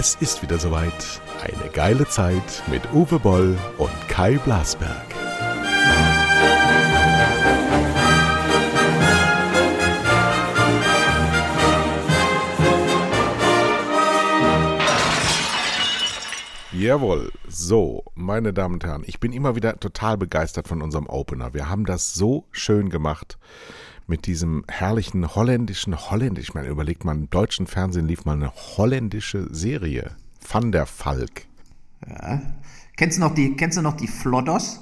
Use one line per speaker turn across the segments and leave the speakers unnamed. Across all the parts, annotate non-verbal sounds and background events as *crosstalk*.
Es ist wieder soweit. Eine geile Zeit mit Uwe Boll und Kai Blasberg. Jawohl, so, meine Damen und Herren, ich bin immer wieder total begeistert von unserem Opener. Wir haben das so schön gemacht mit diesem herrlichen holländischen, holländisch, ich meine, überlegt mal, im deutschen Fernsehen lief mal eine holländische Serie. Van der Falk.
Ja. Kennst du noch die, kennst du noch die Flodders?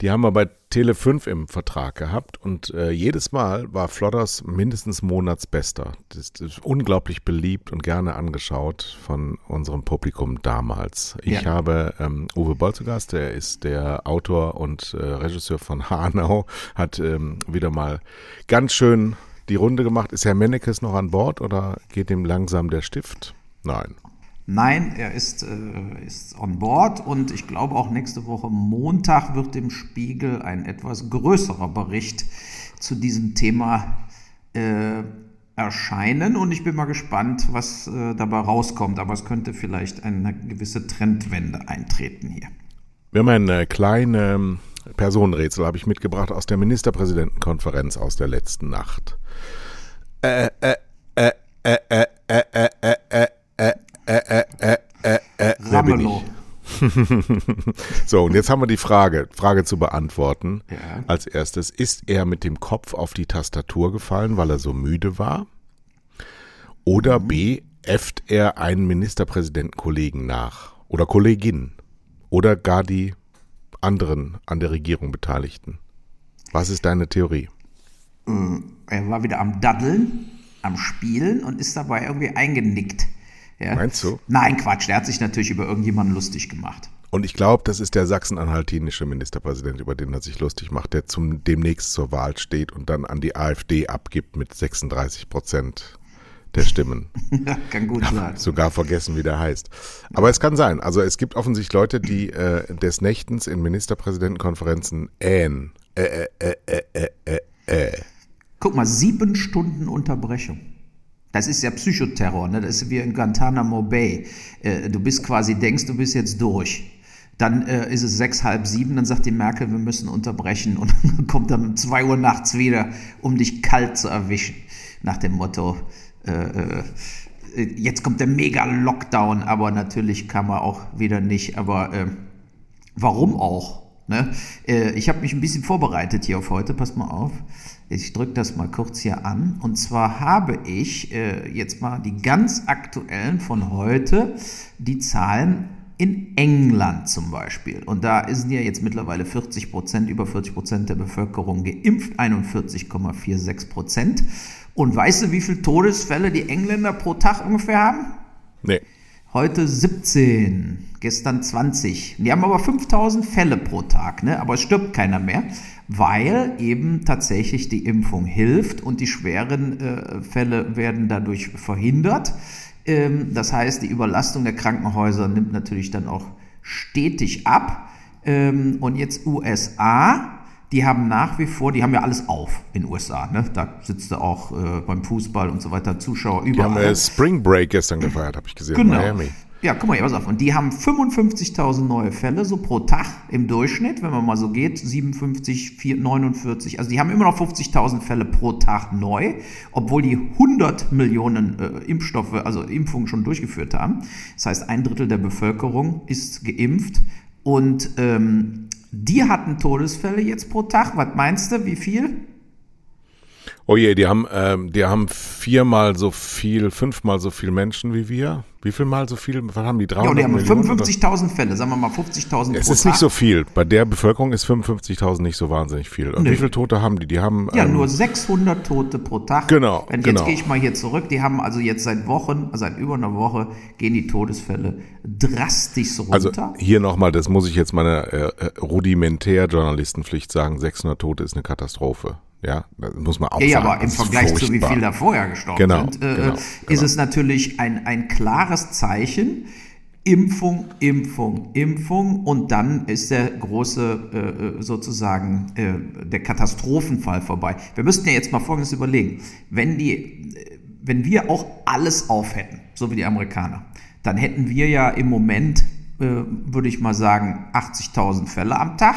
Die haben wir bei Tele 5 im Vertrag gehabt und äh, jedes Mal war Flodders mindestens Monatsbester. Das, das, ist unglaublich beliebt und gerne angeschaut von unserem Publikum damals. Ich ja. habe ähm, Uwe Boll zu Gast, der ist der Autor und äh, Regisseur von *laughs* Hanau, hat ähm, wieder mal ganz schön die Runde gemacht. Ist Herr Mennekes noch an Bord oder geht ihm langsam der Stift? Nein.
Nein, er ist, äh, ist on board und ich glaube auch nächste Woche Montag wird im Spiegel ein etwas größerer Bericht zu diesem Thema äh, erscheinen und ich bin mal gespannt, was äh, dabei rauskommt. Aber es könnte vielleicht eine gewisse Trendwende eintreten hier.
Wir haben eine kleine Personenrätsel, habe ich mitgebracht aus der Ministerpräsidentenkonferenz aus der letzten Nacht. Äh, äh, äh, äh, äh, äh, äh, äh, äh, äh äh, äh, äh, äh, wer bin ich? *laughs* so, und jetzt haben wir die Frage, Frage zu beantworten. Ja. Als erstes, ist er mit dem Kopf auf die Tastatur gefallen, weil er so müde war? Oder mhm. B, äfft er einen Ministerpräsidentenkollegen nach? Oder Kollegin? Oder gar die anderen an der Regierung Beteiligten? Was ist deine Theorie?
Er war wieder am Daddeln, am Spielen und ist dabei irgendwie eingenickt.
Ja. Meinst du?
Nein, Quatsch. Der hat sich natürlich über irgendjemanden lustig gemacht.
Und ich glaube, das ist der sachsen-anhaltinische Ministerpräsident, über den er sich lustig macht, der zum, demnächst zur Wahl steht und dann an die AfD abgibt mit 36 Prozent der Stimmen. *laughs*
kann gut sein.
Sogar vergessen, wie der heißt. Aber es kann sein. Also es gibt offensichtlich Leute, die äh, des Nächtens in Ministerpräsidentenkonferenzen ähen. Äh, äh, äh, äh, äh, äh.
Guck mal, sieben Stunden Unterbrechung. Das ist ja Psychoterror, ne? das ist wie in Guantanamo Bay. Äh, du bist quasi, denkst, du bist jetzt durch. Dann äh, ist es sechs, halb sieben, dann sagt die Merkel, wir müssen unterbrechen und *laughs* kommt dann um zwei Uhr nachts wieder, um dich kalt zu erwischen. Nach dem Motto, äh, äh, jetzt kommt der Mega-Lockdown, aber natürlich kann man auch wieder nicht. Aber äh, warum auch? Ne? Äh, ich habe mich ein bisschen vorbereitet hier auf heute, pass mal auf. Ich drücke das mal kurz hier an. Und zwar habe ich äh, jetzt mal die ganz aktuellen von heute, die Zahlen in England zum Beispiel. Und da sind ja jetzt mittlerweile 40 Prozent, über 40 Prozent der Bevölkerung geimpft, 41,46 Prozent. Und weißt du, wie viele Todesfälle die Engländer pro Tag ungefähr haben?
Nee.
Heute 17, gestern 20. Die haben aber 5000 Fälle pro Tag, ne? aber es stirbt keiner mehr weil eben tatsächlich die Impfung hilft und die schweren äh, Fälle werden dadurch verhindert. Ähm, das heißt, die Überlastung der Krankenhäuser nimmt natürlich dann auch stetig ab. Ähm, und jetzt USA, die haben nach wie vor, die haben ja alles auf in den USA. Ne? Da sitzt du auch äh, beim Fußball und so weiter, Zuschauer überall.
Die haben äh, Spring Break gestern gefeiert, habe ich gesehen.
Genau. Miami. Ja, guck mal, pass auf. Und die haben 55.000 neue Fälle, so pro Tag im Durchschnitt, wenn man mal so geht, 57, 4, 49. Also die haben immer noch 50.000 Fälle pro Tag neu, obwohl die 100 Millionen äh, Impfstoffe, also Impfungen schon durchgeführt haben. Das heißt, ein Drittel der Bevölkerung ist geimpft. Und ähm, die hatten Todesfälle jetzt pro Tag. Was meinst du, wie viel?
Oh je, die haben, ähm, die haben viermal so viel, fünfmal so viel Menschen wie wir. Wie viel mal so viel? Was haben die? 300
Ja, die haben 55.000 Fälle, sagen wir mal 50.000
Es ist Tag. nicht so viel. Bei der Bevölkerung ist 55.000 nicht so wahnsinnig viel. Und nee. wie viele Tote haben die? Die haben
ja ähm, nur 600 Tote pro Tag.
Genau.
Wenn,
genau.
Jetzt gehe ich mal hier zurück. Die haben also jetzt seit Wochen, seit über einer Woche gehen die Todesfälle drastisch runter.
Also hier nochmal, das muss ich jetzt meine äh, äh rudimentär Journalistenpflicht sagen. 600 Tote ist eine Katastrophe. Ja, das muss man auch
ja,
sagen.
Ja, aber im Vergleich zu wie viel da vorher gestorben
genau,
sind, äh,
genau,
ist genau. es natürlich ein, ein klares Zeichen. Impfung, Impfung, Impfung und dann ist der große äh, äh, sozusagen äh, der Katastrophenfall vorbei. Wir müssten ja jetzt mal Folgendes überlegen. Wenn die, wenn wir auch alles auf hätten, so wie die Amerikaner, dann hätten wir ja im Moment, äh, würde ich mal sagen, 80.000 Fälle am Tag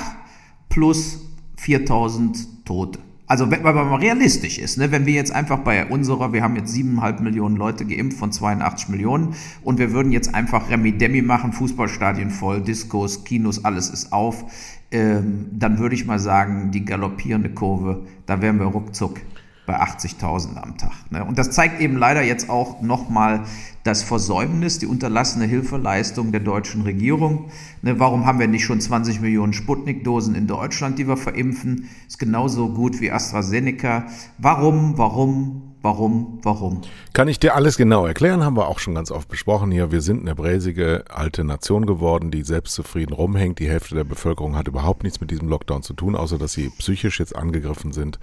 plus 4.000 Tote. Also wenn man mal realistisch ist, ne? wenn wir jetzt einfach bei unserer, wir haben jetzt siebeneinhalb Millionen Leute geimpft von 82 Millionen und wir würden jetzt einfach Remi-Demi machen, Fußballstadien voll, Diskos, Kinos, alles ist auf, ähm, dann würde ich mal sagen, die galoppierende Kurve, da wären wir ruckzuck bei 80.000 am Tag. Ne? Und das zeigt eben leider jetzt auch nochmal das Versäumnis, die unterlassene Hilfeleistung der deutschen Regierung. Ne? Warum haben wir nicht schon 20 Millionen Sputnik-Dosen in Deutschland, die wir verimpfen? Ist genauso gut wie AstraZeneca. Warum, warum, Warum? Warum?
Kann ich dir alles genau erklären, haben wir auch schon ganz oft besprochen hier. Wir sind eine bräsige alte Nation geworden, die selbstzufrieden rumhängt. Die Hälfte der Bevölkerung hat überhaupt nichts mit diesem Lockdown zu tun, außer dass sie psychisch jetzt angegriffen sind.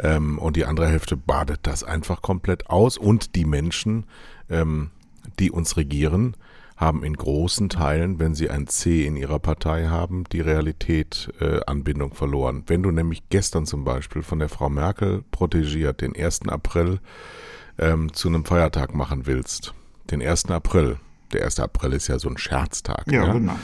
Ähm, und die andere Hälfte badet das einfach komplett aus. Und die Menschen, ähm, die uns regieren, haben in großen Teilen, wenn sie ein C in ihrer Partei haben, die Realität äh, Anbindung verloren. Wenn du nämlich gestern zum Beispiel von der Frau Merkel protegiert den 1. April ähm, zu einem Feiertag machen willst, den 1. April, der 1. April ist ja so ein Scherztag, ja, ja? genau.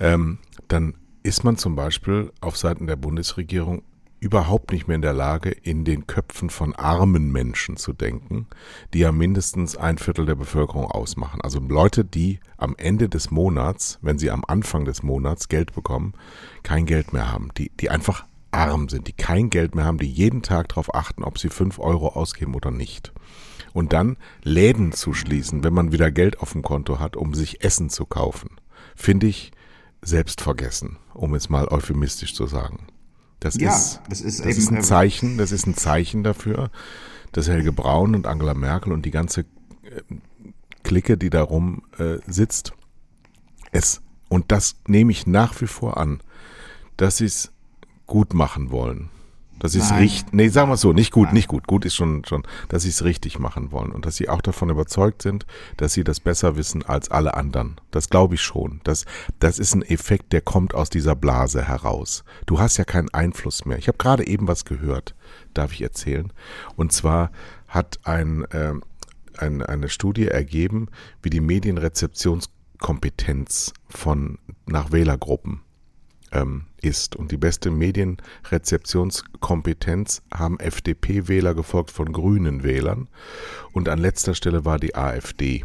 Ähm, dann ist man zum Beispiel auf Seiten der Bundesregierung überhaupt nicht mehr in der Lage, in den Köpfen von armen Menschen zu denken, die ja mindestens ein Viertel der Bevölkerung ausmachen. Also Leute, die am Ende des Monats, wenn sie am Anfang des Monats Geld bekommen, kein Geld mehr haben, die, die einfach arm sind, die kein Geld mehr haben, die jeden Tag darauf achten, ob sie fünf Euro ausgeben oder nicht. Und dann Läden zu schließen, wenn man wieder Geld auf dem Konto hat, um sich Essen zu kaufen, finde ich selbstvergessen, um es mal euphemistisch zu sagen. Das ja, ist, das ist, das ist ein Zeichen, das ist ein Zeichen dafür, dass Helge Braun und Angela Merkel und die ganze äh, Clique, die darum äh, sitzt, es, und das nehme ich nach wie vor an, dass sie es gut machen wollen. Dass sie es richtig, nee, sagen wir es so, nicht gut, Nein. nicht gut, gut ist schon, schon, dass sie es richtig machen wollen und dass sie auch davon überzeugt sind, dass sie das besser wissen als alle anderen. Das glaube ich schon. Das, das ist ein Effekt, der kommt aus dieser Blase heraus. Du hast ja keinen Einfluss mehr. Ich habe gerade eben was gehört, darf ich erzählen. Und zwar hat ein, äh, ein, eine Studie ergeben, wie die Medienrezeptionskompetenz von nach Wählergruppen ähm, ist. Und die beste Medienrezeptionskompetenz haben FDP-Wähler gefolgt von grünen Wählern. Und an letzter Stelle war die AfD.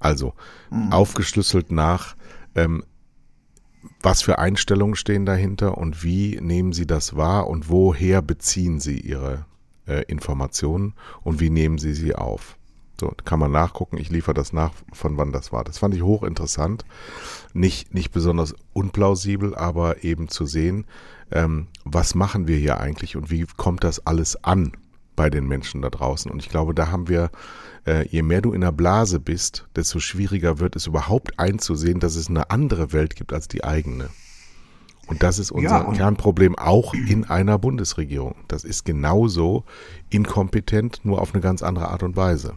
Also mhm. aufgeschlüsselt nach, ähm, was für Einstellungen stehen dahinter und wie nehmen Sie das wahr und woher beziehen Sie Ihre äh, Informationen und wie nehmen Sie sie auf. So, kann man nachgucken. Ich liefere das nach, von wann das war. Das fand ich hochinteressant. Nicht, nicht besonders unplausibel, aber eben zu sehen, ähm, was machen wir hier eigentlich und wie kommt das alles an bei den Menschen da draußen. Und ich glaube, da haben wir, äh, je mehr du in der Blase bist, desto schwieriger wird es überhaupt einzusehen, dass es eine andere Welt gibt als die eigene. Und das ist unser ja, Kernproblem auch in einer Bundesregierung. Das ist genauso inkompetent, nur auf eine ganz andere Art und Weise.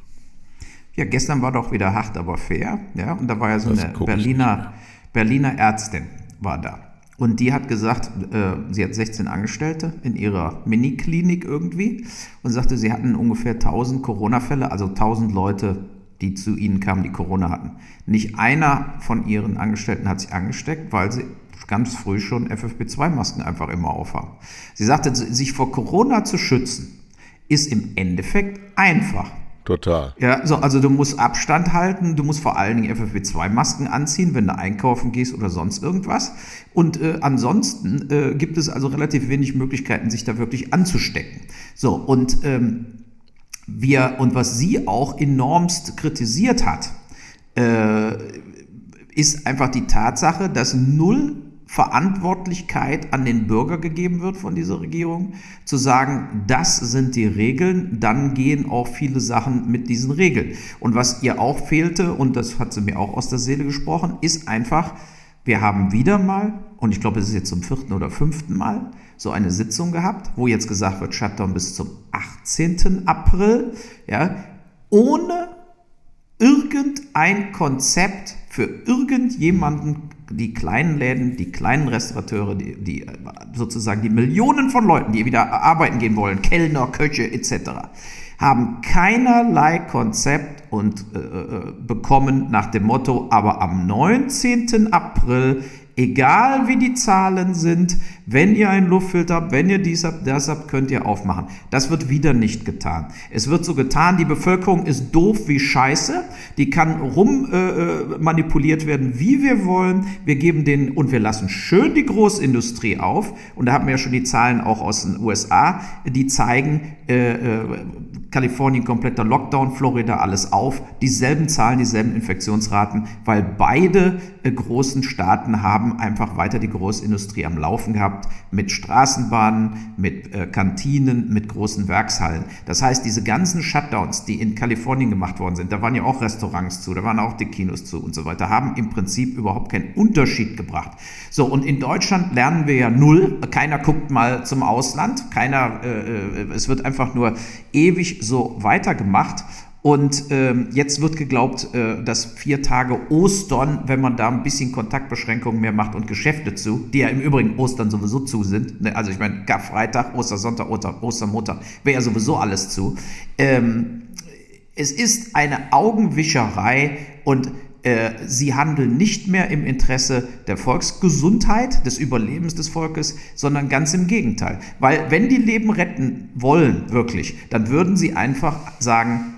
Ja, gestern war doch wieder hart, aber fair. Ja, und da war ja so das eine Berliner, Berliner Ärztin war da. Und die hat gesagt, äh, sie hat 16 Angestellte in ihrer Mini-Klinik irgendwie und sagte, sie hatten ungefähr 1000 Corona-Fälle, also 1000 Leute, die zu ihnen kamen, die Corona hatten. Nicht einer von ihren Angestellten hat sich angesteckt, weil sie ganz früh schon FFP2-Masken einfach immer aufhaben. Sie sagte, sich vor Corona zu schützen, ist im Endeffekt einfach.
Total.
Ja, so, also du musst Abstand halten, du musst vor allen Dingen FFP2-Masken anziehen, wenn du einkaufen gehst oder sonst irgendwas. Und äh, ansonsten äh, gibt es also relativ wenig Möglichkeiten, sich da wirklich anzustecken. So, und ähm, wir, und was sie auch enormst kritisiert hat, äh, ist einfach die Tatsache, dass null Verantwortlichkeit an den Bürger gegeben wird von dieser Regierung, zu sagen, das sind die Regeln, dann gehen auch viele Sachen mit diesen Regeln. Und was ihr auch fehlte, und das hat sie mir auch aus der Seele gesprochen, ist einfach, wir haben wieder mal, und ich glaube, es ist jetzt zum vierten oder fünften Mal, so eine Sitzung gehabt, wo jetzt gesagt wird, Shutdown bis zum 18. April, ja, ohne irgendein Konzept für irgendjemanden die kleinen Läden, die kleinen Restaurateure, die, die, sozusagen die Millionen von Leuten, die wieder arbeiten gehen wollen, Kellner, Köche etc., haben keinerlei Konzept und äh, äh bekommen nach dem Motto, aber am 19. April Egal wie die Zahlen sind, wenn ihr einen Luftfilter habt, wenn ihr dies habt, das habt, könnt ihr aufmachen. Das wird wieder nicht getan. Es wird so getan, die Bevölkerung ist doof wie Scheiße, die kann rum äh, äh manipuliert werden, wie wir wollen. Wir geben den und wir lassen schön die Großindustrie auf. Und da haben wir ja schon die Zahlen auch aus den USA, die zeigen, äh, äh, Kalifornien kompletter Lockdown, Florida alles auf, dieselben Zahlen, dieselben Infektionsraten, weil beide äh, großen Staaten haben einfach weiter die Großindustrie am Laufen gehabt mit Straßenbahnen, mit äh, Kantinen, mit großen Werkshallen. Das heißt, diese ganzen Shutdowns, die in Kalifornien gemacht worden sind, da waren ja auch Restaurants zu, da waren auch die Kinos zu und so weiter, haben im Prinzip überhaupt keinen Unterschied gebracht. So, und in Deutschland lernen wir ja null. Keiner guckt mal zum Ausland, keiner, äh, äh es wird einfach nur ewig so weitergemacht. Und ähm, jetzt wird geglaubt, äh, dass vier Tage Ostern, wenn man da ein bisschen Kontaktbeschränkungen mehr macht und Geschäfte zu, die ja im Übrigen Ostern sowieso zu sind, ne? also ich meine Karfreitag, Ostersonntag, Oster, Ostermontag, wäre ja sowieso alles zu. Ähm, es ist eine Augenwischerei und sie handeln nicht mehr im Interesse der Volksgesundheit, des Überlebens des Volkes, sondern ganz im Gegenteil. Weil wenn die Leben retten wollen, wirklich, dann würden sie einfach sagen,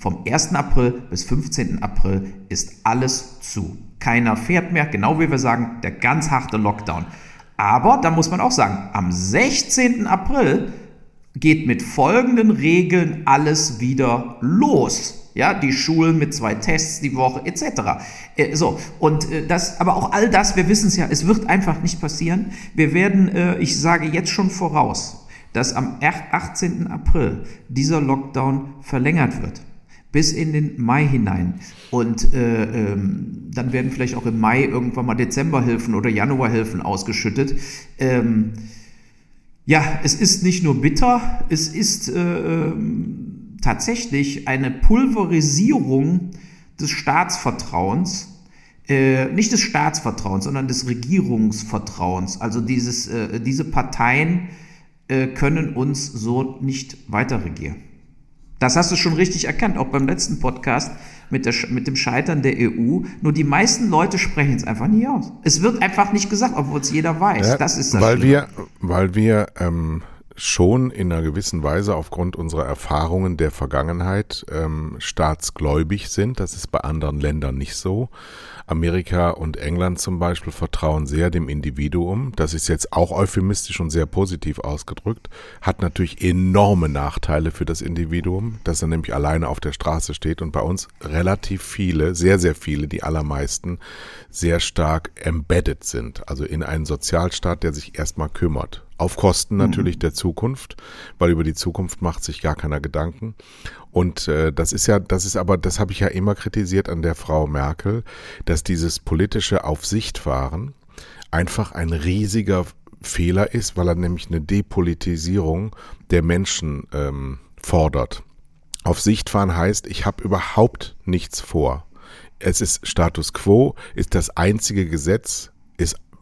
vom 1. April bis 15. April ist alles zu. Keiner fährt mehr, genau wie wir sagen, der ganz harte Lockdown. Aber da muss man auch sagen, am 16. April geht mit folgenden Regeln alles wieder los ja, die Schulen mit zwei Tests die Woche etc. Äh, so und äh, das, aber auch all das, wir wissen es ja, es wird einfach nicht passieren. Wir werden, äh, ich sage jetzt schon voraus, dass am 18. April dieser Lockdown verlängert wird bis in den Mai hinein. Und äh, ähm, dann werden vielleicht auch im Mai irgendwann mal Dezemberhilfen oder Januarhilfen ausgeschüttet. Ähm, ja, es ist nicht nur bitter, es ist äh, ähm, tatsächlich eine Pulverisierung des Staatsvertrauens, äh, nicht des Staatsvertrauens, sondern des Regierungsvertrauens. Also dieses, äh, diese Parteien äh, können uns so nicht weiter regieren. Das hast du schon richtig erkannt, auch beim letzten Podcast mit, der, mit dem Scheitern der EU. Nur die meisten Leute sprechen es einfach nie aus. Es wird einfach nicht gesagt, obwohl es jeder weiß. Das ist
das weil wir, weil wir ähm, schon in einer gewissen Weise aufgrund unserer Erfahrungen der Vergangenheit ähm, staatsgläubig sind. Das ist bei anderen Ländern nicht so. Amerika und England zum Beispiel vertrauen sehr dem Individuum. Das ist jetzt auch euphemistisch und sehr positiv ausgedrückt. Hat natürlich enorme Nachteile für das Individuum, dass er nämlich alleine auf der Straße steht und bei uns relativ viele, sehr, sehr viele, die allermeisten, sehr stark embedded sind. Also in einen Sozialstaat, der sich erstmal kümmert. Auf Kosten natürlich mhm. der Zukunft, weil über die Zukunft macht sich gar keiner Gedanken. Und äh, das ist ja, das ist aber, das habe ich ja immer kritisiert an der Frau Merkel, dass dieses politische Aufsichtfahren einfach ein riesiger Fehler ist, weil er nämlich eine Depolitisierung der Menschen ähm, fordert. Auf Sicht fahren heißt, ich habe überhaupt nichts vor. Es ist Status quo, ist das einzige Gesetz,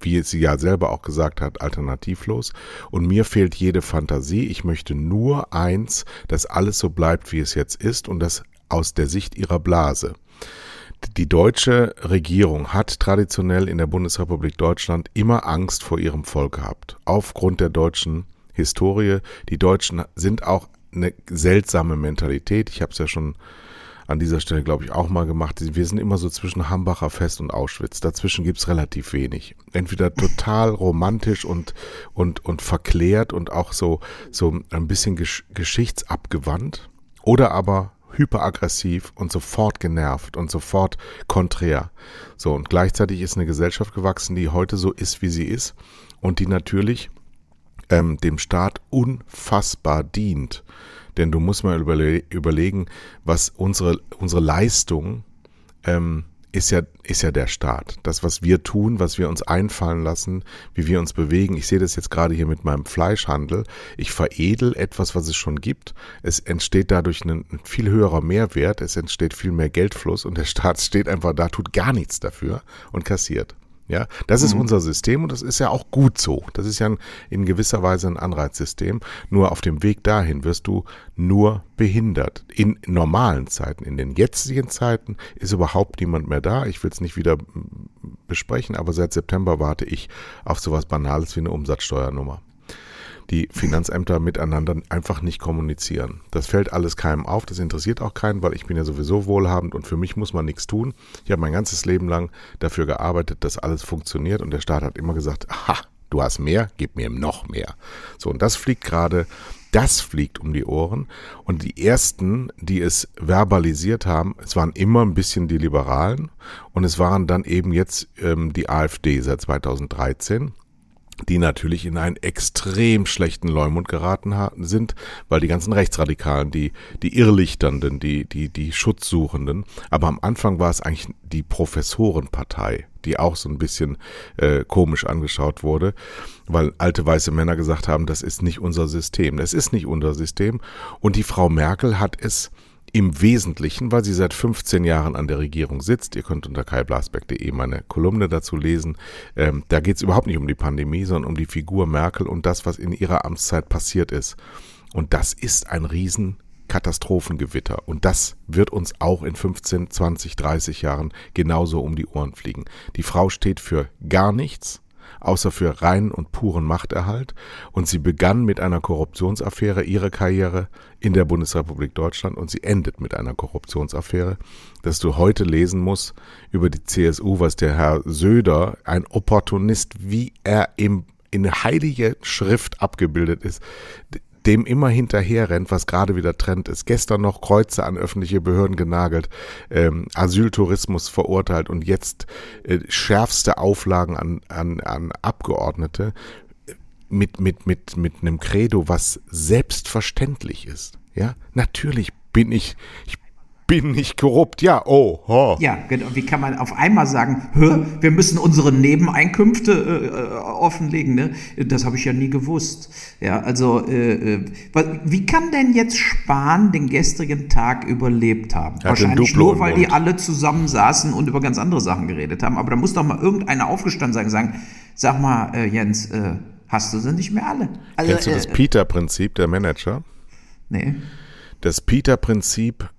wie sie ja selber auch gesagt hat, alternativlos. Und mir fehlt jede Fantasie. Ich möchte nur eins, dass alles so bleibt, wie es jetzt ist und das aus der Sicht ihrer Blase. Die deutsche Regierung hat traditionell in der Bundesrepublik Deutschland immer Angst vor ihrem Volk gehabt. Aufgrund der deutschen Historie. Die Deutschen sind auch eine seltsame Mentalität. Ich habe es ja schon an dieser Stelle, glaube ich, auch mal gemacht. Wir sind immer so zwischen Hambacher Fest und Auschwitz. Dazwischen gibt's relativ wenig. Entweder total *laughs* romantisch und, und, und verklärt und auch so, so ein bisschen gesch geschichtsabgewandt oder aber hyperaggressiv und sofort genervt und sofort konträr. So, und gleichzeitig ist eine Gesellschaft gewachsen, die heute so ist, wie sie ist und die natürlich ähm, dem Staat unfassbar dient. Denn du musst mal überle überlegen, was unsere, unsere Leistung ähm, ist ja, ist ja der Staat. Das, was wir tun, was wir uns einfallen lassen, wie wir uns bewegen. Ich sehe das jetzt gerade hier mit meinem Fleischhandel. Ich veredel etwas, was es schon gibt. Es entsteht dadurch ein, ein viel höherer Mehrwert. Es entsteht viel mehr Geldfluss und der Staat *laughs* steht einfach da, tut gar nichts dafür und kassiert. Ja, das ist mhm. unser System und das ist ja auch gut so. Das ist ja ein, in gewisser Weise ein Anreizsystem. Nur auf dem Weg dahin wirst du nur behindert. In normalen Zeiten, in den jetzigen Zeiten ist überhaupt niemand mehr da. Ich will es nicht wieder besprechen, aber seit September warte ich auf sowas Banales wie eine Umsatzsteuernummer die Finanzämter miteinander einfach nicht kommunizieren. Das fällt alles keinem auf, das interessiert auch keinen, weil ich bin ja sowieso wohlhabend und für mich muss man nichts tun. Ich habe mein ganzes Leben lang dafür gearbeitet, dass alles funktioniert und der Staat hat immer gesagt, aha, du hast mehr, gib mir noch mehr. So, und das fliegt gerade, das fliegt um die Ohren. Und die ersten, die es verbalisiert haben, es waren immer ein bisschen die Liberalen und es waren dann eben jetzt ähm, die AfD seit 2013 die natürlich in einen extrem schlechten Leumund geraten sind, weil die ganzen Rechtsradikalen, die, die Irrlichternden, die, die, die Schutzsuchenden, aber am Anfang war es eigentlich die Professorenpartei, die auch so ein bisschen äh, komisch angeschaut wurde, weil alte weiße Männer gesagt haben, das ist nicht unser System, das ist nicht unser System. Und die Frau Merkel hat es im Wesentlichen, weil sie seit 15 Jahren an der Regierung sitzt. Ihr könnt unter kaiblasbeck.de meine Kolumne dazu lesen. Ähm, da geht es überhaupt nicht um die Pandemie, sondern um die Figur Merkel und das, was in ihrer Amtszeit passiert ist. Und das ist ein riesen Katastrophengewitter. Und das wird uns auch in 15, 20, 30 Jahren genauso um die Ohren fliegen. Die Frau steht für gar nichts außer für reinen und puren Machterhalt. Und sie begann mit einer Korruptionsaffäre ihre Karriere in der Bundesrepublik Deutschland und sie endet mit einer Korruptionsaffäre, dass du heute lesen musst über die CSU, was der Herr Söder, ein Opportunist, wie er im in heilige Schrift abgebildet ist, dem immer hinterher rennt, was gerade wieder Trend ist. Gestern noch Kreuze an öffentliche Behörden genagelt, ähm, Asyltourismus verurteilt und jetzt äh, schärfste Auflagen an, an, an Abgeordnete mit, mit, mit, mit einem Credo, was selbstverständlich ist. Ja, natürlich bin ich, ich bin nicht korrupt. Ja, oh. oh.
Ja, genau. Wie kann man auf einmal sagen, wir müssen unsere Nebeneinkünfte äh, äh, offenlegen? Ne? Das habe ich ja nie gewusst. Ja, also äh, äh wie kann denn jetzt Spahn den gestrigen Tag überlebt haben?
Hat Wahrscheinlich nur,
weil die alle zusammensaßen und über ganz andere Sachen geredet haben. Aber da muss doch mal irgendeiner aufgestanden sein und sagen, sag mal, äh, Jens, äh, hast du sie nicht mehr alle?
Also, Kennst du das Peter-Prinzip der Manager?
Nee.
Das Peter-Prinzip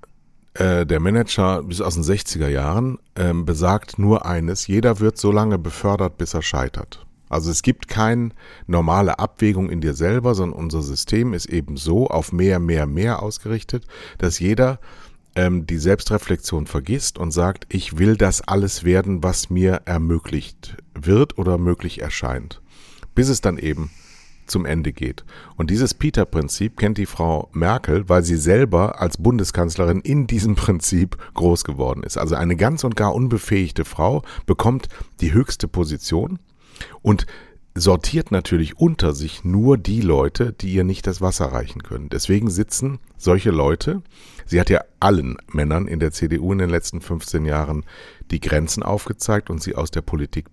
äh, der Manager bis aus den 60er Jahren ähm, besagt nur eines, jeder wird so lange befördert, bis er scheitert. Also es gibt keine normale Abwägung in dir selber, sondern unser System ist eben so auf mehr, mehr, mehr ausgerichtet, dass jeder ähm, die Selbstreflexion vergisst und sagt, ich will das alles werden, was mir ermöglicht wird oder möglich erscheint. Bis es dann eben zum Ende geht. Und dieses Peter-Prinzip kennt die Frau Merkel, weil sie selber als Bundeskanzlerin in diesem *laughs* Prinzip groß geworden ist. Also eine ganz und gar unbefähigte Frau bekommt die höchste Position und sortiert natürlich unter sich nur die Leute, die ihr nicht das Wasser reichen können. Deswegen sitzen solche Leute, sie hat ja allen Männern in der CDU in den letzten 15 Jahren die Grenzen aufgezeigt und sie aus der Politik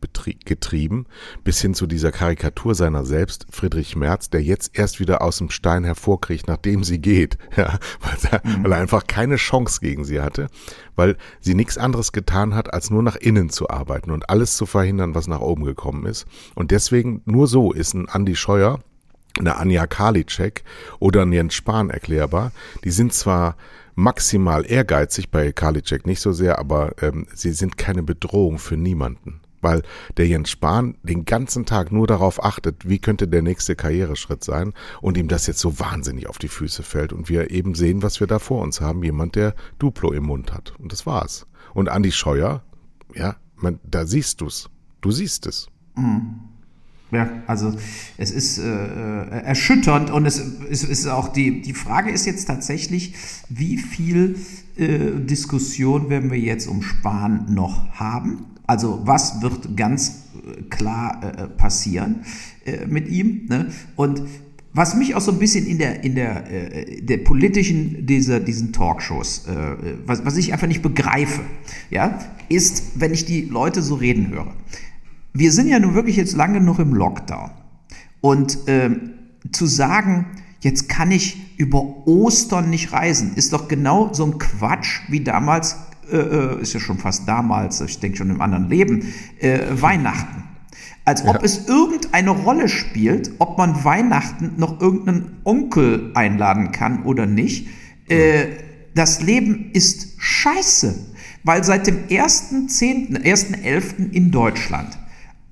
getrieben, bis hin zu dieser Karikatur seiner selbst, Friedrich Merz, der jetzt erst wieder aus dem Stein hervorkriegt, nachdem sie geht, *laughs* ja, weil, er, mhm. weil er einfach keine Chance gegen sie hatte, weil sie nichts anderes getan hat, als nur nach innen zu arbeiten und alles zu verhindern, was nach oben gekommen ist. Und deswegen nur so ist ein Andi Scheuer, eine Anja Karliczek oder ein Jens Spahn erklärbar. Die sind zwar maximal ehrgeizig, bei Karliczek nicht so sehr, aber ähm, sie sind keine Bedrohung für niemanden. Weil der Jens Spahn den ganzen Tag nur darauf achtet, wie könnte der nächste Karriereschritt sein und ihm das jetzt so wahnsinnig auf die Füße fällt und wir eben sehen, was wir da vor uns haben. Jemand, der Duplo im Mund hat. Und das war's. Und Andi Scheuer, ja, man, da siehst du's. Du siehst es.
Mhm. Ja, also es ist äh, äh, erschütternd und es ist, ist auch die, die Frage ist jetzt tatsächlich, wie viel äh, Diskussion werden wir jetzt um Spahn noch haben? Also was wird ganz äh, klar äh, passieren äh, mit ihm? Ne? Und was mich auch so ein bisschen in der, in der, äh, der politischen, dieser, diesen Talkshows, äh, was, was ich einfach nicht begreife, ja, ist, wenn ich die Leute so reden höre wir sind ja nun wirklich jetzt lange noch im Lockdown. Und äh, zu sagen, jetzt kann ich über Ostern nicht reisen, ist doch genau so ein Quatsch wie damals äh, äh, ist ja schon fast damals, ich denke schon im anderen Leben, äh, Weihnachten. Als ob ja. es irgendeine Rolle spielt, ob man Weihnachten noch irgendeinen Onkel einladen kann oder nicht. Äh, das Leben ist scheiße, weil seit dem 1.10., 1.11. in Deutschland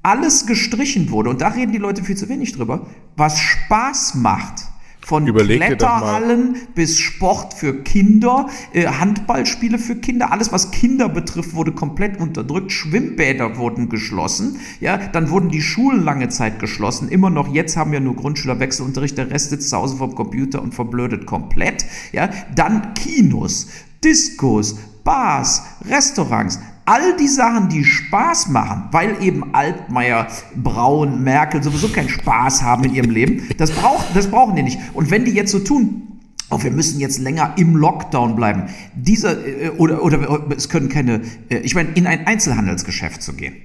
alles gestrichen wurde, und da reden die Leute viel zu wenig drüber, was Spaß macht. Von Überleg Kletterhallen bis Sport für Kinder, äh, Handballspiele für Kinder, alles was Kinder betrifft, wurde komplett unterdrückt. Schwimmbäder wurden geschlossen. Ja, dann wurden die Schulen lange Zeit geschlossen. Immer noch jetzt haben wir nur Grundschülerwechselunterricht. Der Rest sitzt zu Hause vom Computer und verblödet komplett. Ja, dann Kinos, Diskos, Bars, Restaurants, all die Sachen, die Spaß machen, weil eben Altmaier, Braun, Merkel sowieso keinen Spaß haben in ihrem Leben, das, brauch, das brauchen die nicht. Und wenn die jetzt so tun, oh, wir müssen jetzt länger im Lockdown bleiben, dieser, äh, oder, oder es können keine, äh, ich meine, in ein Einzelhandelsgeschäft zu gehen,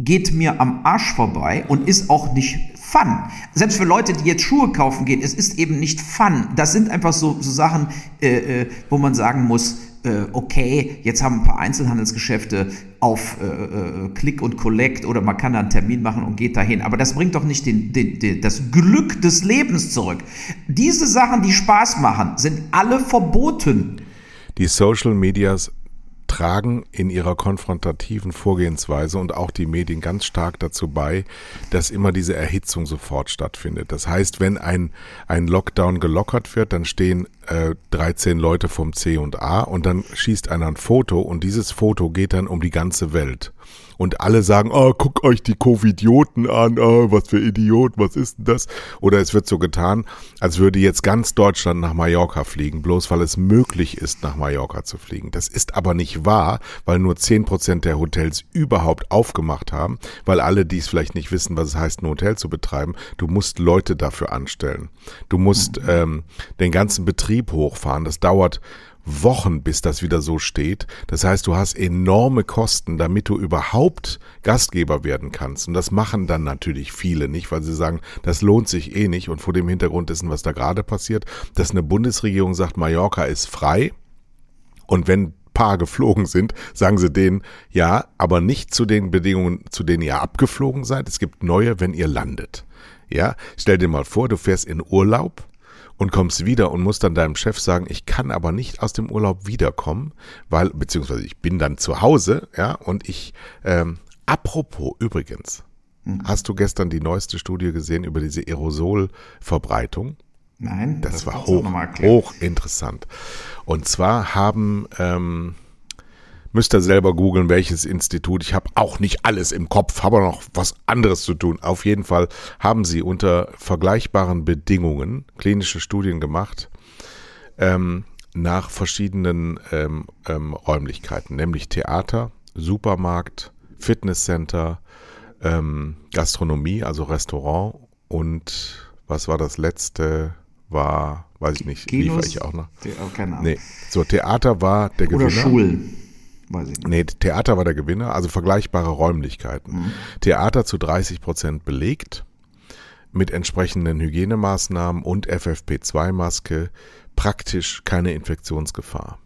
geht mir am Arsch vorbei und ist auch nicht Fun. Selbst für Leute, die jetzt Schuhe kaufen gehen, es ist eben nicht Fun. Das sind einfach so, so Sachen, äh, äh wo man sagen muss, äh, okay, jetzt haben ein paar Einzelhandelsgeschäfte auf äh, äh, Click und Collect oder man kann da einen Termin machen und geht dahin. Aber das bringt doch nicht den, den, den, das Glück des Lebens zurück. Diese Sachen, die Spaß machen, sind alle verboten.
Die Social Medias tragen in ihrer konfrontativen Vorgehensweise und auch die Medien ganz stark dazu bei, dass immer diese Erhitzung sofort stattfindet. Das heißt, wenn ein, ein Lockdown gelockert wird, dann stehen äh, 13 Leute vom C und A und dann schießt einer ein Foto und dieses Foto geht dann um die ganze Welt und alle sagen, oh, guck euch die Covidioten an, oh, was für Idioten, was ist denn das? Oder es wird so getan, als würde jetzt ganz Deutschland nach Mallorca fliegen, bloß weil es möglich ist, nach Mallorca zu fliegen. Das ist aber nicht wahr, weil nur zehn Prozent der Hotels überhaupt aufgemacht haben, weil alle, die es vielleicht nicht wissen, was es heißt, ein Hotel zu betreiben, du musst Leute dafür anstellen. Du musst mhm. ähm, den ganzen Betrieb hochfahren. Das dauert Wochen, bis das wieder so steht. Das heißt, du hast enorme Kosten, damit du überhaupt Gastgeber werden kannst. Und das machen dann natürlich viele nicht, weil sie sagen, das lohnt sich eh nicht. Und vor dem Hintergrund dessen, was da gerade passiert, dass eine Bundesregierung sagt, Mallorca ist frei. Und wenn paar geflogen sind, sagen sie denen, ja, aber nicht zu den Bedingungen, zu denen ihr abgeflogen seid. Es gibt neue, wenn ihr landet. Ja, stell dir mal vor, du fährst in Urlaub und kommst wieder und musst dann deinem Chef sagen, ich kann aber nicht aus dem Urlaub wiederkommen, weil, beziehungsweise ich bin dann zu Hause, ja, und ich, ähm, apropos übrigens, mhm. hast du gestern die neueste Studie gesehen über diese Aerosolverbreitung?
Nein,
das, das war hoch, hoch interessant. Und zwar haben ähm, Müsst ihr selber googeln, welches Institut. Ich habe auch nicht alles im Kopf, habe noch was anderes zu tun. Auf jeden Fall haben sie unter vergleichbaren Bedingungen klinische Studien gemacht ähm, nach verschiedenen ähm, ähm, Räumlichkeiten, nämlich Theater, Supermarkt, Fitnesscenter, ähm, Gastronomie, also Restaurant und was war das letzte? War, weiß ich nicht,
liefere
ich auch noch.
Keine Ahnung. Nee,
so Theater war der
Gewinner. Oder Schulen.
Weiß ich nicht. Nee, Theater war der Gewinner, also vergleichbare Räumlichkeiten. Mhm. Theater zu 30 Prozent belegt, mit entsprechenden Hygienemaßnahmen und FFP2-Maske, praktisch keine Infektionsgefahr.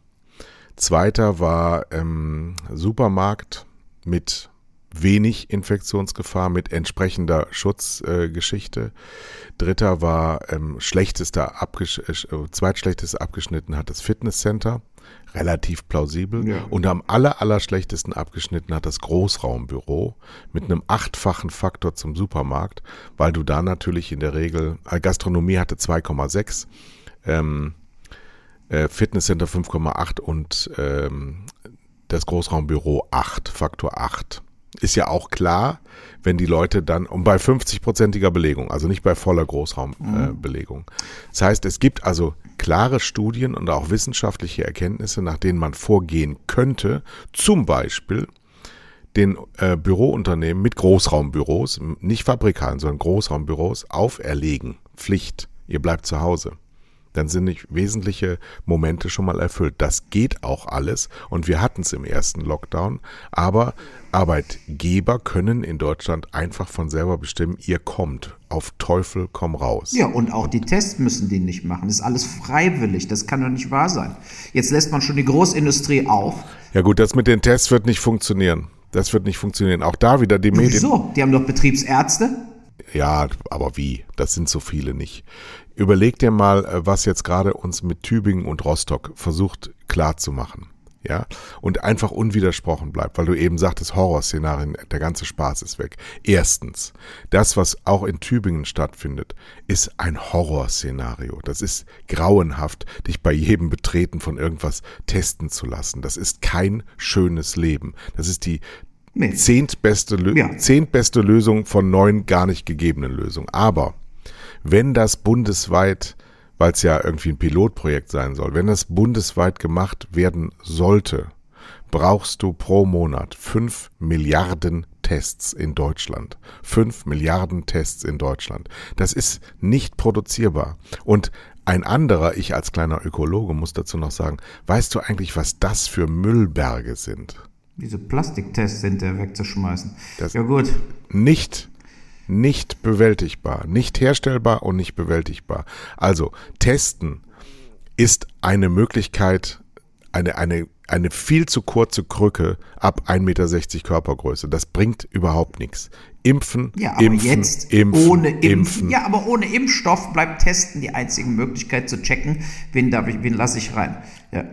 Zweiter war ähm, Supermarkt mit wenig Infektionsgefahr mit entsprechender Schutzgeschichte. Äh, Dritter war ähm, schlechtester abgesch äh, zweitschlechtester abgeschnitten hat das Fitnesscenter relativ plausibel. Ja. Und am aller, aller schlechtesten abgeschnitten hat das Großraumbüro mit einem achtfachen Faktor zum Supermarkt, weil du da natürlich in der Regel, äh, Gastronomie hatte 2,6, ähm, äh, Fitnesscenter 5,8 und ähm, das Großraumbüro 8, Faktor 8 ist ja auch klar, wenn die Leute dann, und bei 50-prozentiger Belegung, also nicht bei voller Großraumbelegung. Äh, das heißt, es gibt also klare Studien und auch wissenschaftliche Erkenntnisse, nach denen man vorgehen könnte, zum Beispiel den äh, Bürounternehmen mit Großraumbüros, nicht Fabrikanten, sondern Großraumbüros auferlegen, Pflicht, ihr bleibt zu Hause. Dann sind nicht wesentliche Momente schon mal erfüllt. Das geht auch alles und wir hatten es im ersten Lockdown, aber Arbeitgeber können in Deutschland einfach von selber bestimmen, ihr kommt. Auf Teufel komm raus.
Ja, und auch die Tests müssen die nicht machen. Das ist alles freiwillig. Das kann doch nicht wahr sein. Jetzt lässt man schon die Großindustrie auf.
Ja gut, das mit den Tests wird nicht funktionieren. Das wird nicht funktionieren. Auch da wieder die Medien.
Wieso? Die haben doch Betriebsärzte.
Ja, aber wie? Das sind so viele nicht. Überleg dir mal, äh, was jetzt gerade uns mit Tübingen und Rostock versucht klarzumachen ja, und einfach unwidersprochen bleibt, weil du eben sagtest, Horrorszenarien, der ganze Spaß ist weg. Erstens, das, was auch in Tübingen stattfindet, ist ein Horrorszenario. Das ist grauenhaft, dich bei jedem Betreten von irgendwas testen zu lassen. Das ist kein schönes Leben. Das ist die nee. zehntbeste, ja. zehntbeste Lösung von neun gar nicht gegebenen Lösungen. Aber wenn das bundesweit weil es ja irgendwie ein Pilotprojekt sein soll, wenn das bundesweit gemacht werden sollte, brauchst du pro Monat fünf Milliarden Tests in Deutschland. Fünf Milliarden Tests in Deutschland. Das ist nicht produzierbar. Und ein anderer, ich als kleiner Ökologe muss dazu noch sagen, weißt du eigentlich, was das für Müllberge sind?
Diese Plastiktests sind ja wegzuschmeißen. Das ja gut.
Nicht nicht bewältigbar, nicht herstellbar und nicht bewältigbar. Also testen ist eine Möglichkeit, eine, eine, eine viel zu kurze Krücke ab 1,60 Meter Körpergröße. Das bringt überhaupt nichts. Impfen,
ja, aber
impfen,
jetzt
impfen,
ohne impfen. impfen. Ja, aber ohne Impfstoff bleibt Testen die einzige Möglichkeit zu checken, wen darf ich, wen lasse ich rein. Ja.